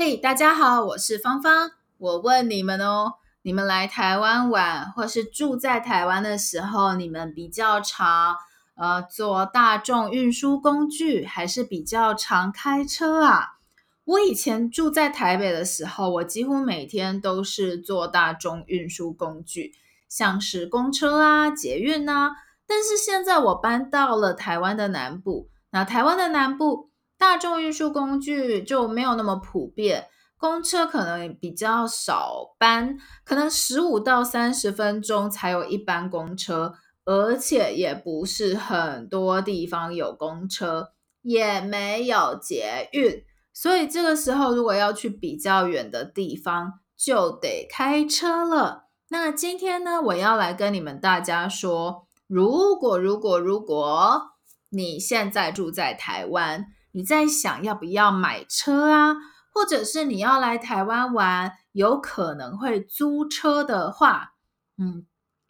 嘿大家好，我是芳芳。我问你们哦，你们来台湾玩或是住在台湾的时候，你们比较常呃坐大众运输工具，还是比较常开车啊？我以前住在台北的时候，我几乎每天都是坐大众运输工具，像是公车啊、捷运啊。但是现在我搬到了台湾的南部，那台湾的南部。大众运输工具就没有那么普遍，公车可能比较少班，可能十五到三十分钟才有一班公车，而且也不是很多地方有公车，也没有捷运，所以这个时候如果要去比较远的地方，就得开车了。那今天呢，我要来跟你们大家说，如果如果如果你现在住在台湾。你在想要不要买车啊？或者是你要来台湾玩，有可能会租车的话，嗯，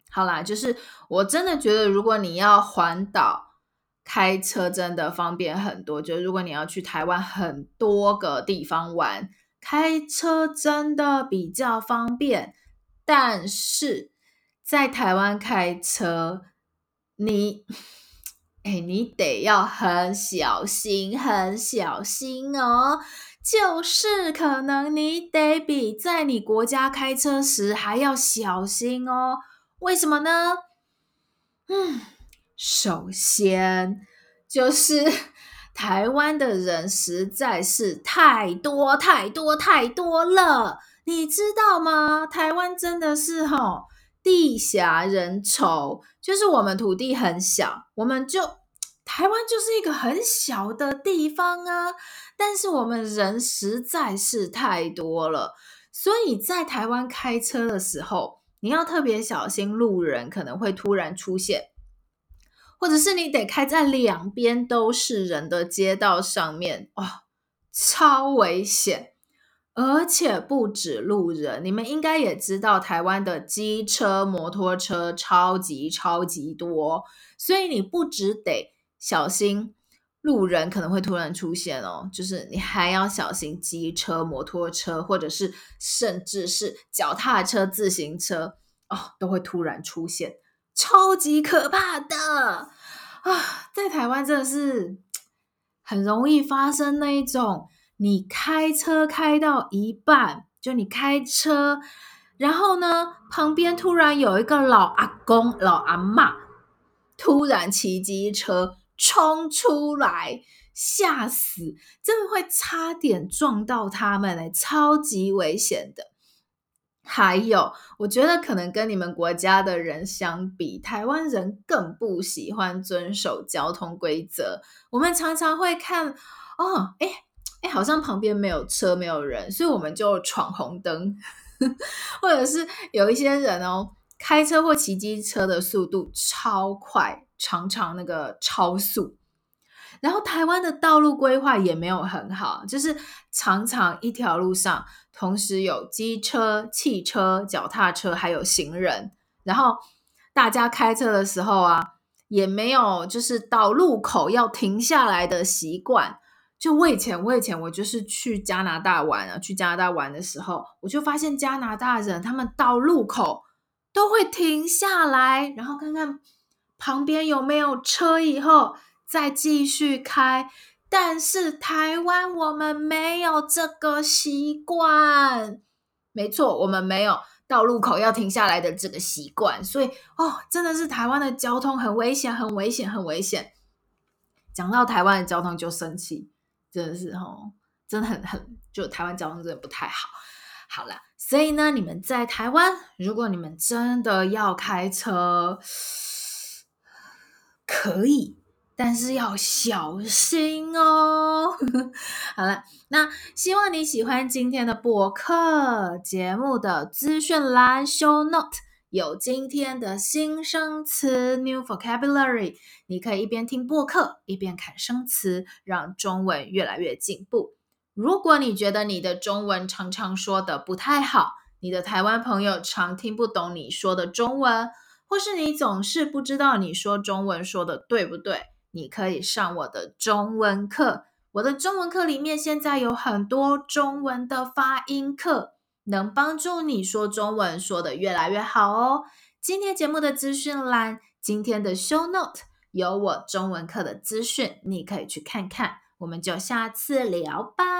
好啦，就是我真的觉得，如果你要环岛开车，真的方便很多。就如果你要去台湾很多个地方玩，开车真的比较方便。但是在台湾开车，你。哎，你得要很小心，很小心哦。就是可能你得比在你国家开车时还要小心哦。为什么呢？嗯，首先就是 台湾的人实在是太多太多太多了，你知道吗？台湾真的是吼、地狭人稠，就是我们土地很小，我们就台湾就是一个很小的地方啊。但是我们人实在是太多了，所以在台湾开车的时候，你要特别小心，路人可能会突然出现，或者是你得开在两边都是人的街道上面，哇、超危险。而且不止路人，你们应该也知道，台湾的机车、摩托车超级超级多，所以你不只得小心路人可能会突然出现哦，就是你还要小心机车、摩托车，或者是甚至是脚踏车、自行车哦，都会突然出现，超级可怕的啊！在台湾真的是很容易发生那一种。你开车开到一半，就你开车，然后呢，旁边突然有一个老阿公、老阿妈，突然骑机车冲出来，吓死！真的会差点撞到他们嘞，超级危险的。还有，我觉得可能跟你们国家的人相比，台湾人更不喜欢遵守交通规则。我们常常会看，哦，诶哎，好像旁边没有车，没有人，所以我们就闯红灯，或者是有一些人哦，开车或骑机车的速度超快，常常那个超速。然后台湾的道路规划也没有很好，就是常常一条路上同时有机车、汽车、脚踏车，还有行人。然后大家开车的时候啊，也没有就是到路口要停下来的习惯。就我以前，我以前我就是去加拿大玩啊，去加拿大玩的时候，我就发现加拿大人他们到路口都会停下来，然后看看旁边有没有车，以后再继续开。但是台湾我们没有这个习惯，没错，我们没有到路口要停下来的这个习惯，所以哦，真的是台湾的交通很危险，很危险，很危险。讲到台湾的交通就生气。真的是哦，真的很很，就台湾交通真的不太好。好了，所以呢，你们在台湾，如果你们真的要开车，可以，但是要小心哦。好了，那希望你喜欢今天的播客节目的资讯栏 show note。有今天的新生词 new vocabulary，你可以一边听播客一边看生词，让中文越来越进步。如果你觉得你的中文常常说的不太好，你的台湾朋友常听不懂你说的中文，或是你总是不知道你说中文说的对不对，你可以上我的中文课，我的中文课里面现在有很多中文的发音课，能帮助你说中文说的越来越好哦。今天节目的资讯栏，今天的 show note 有我中文课的资讯，你可以去看看。我们就下次聊吧。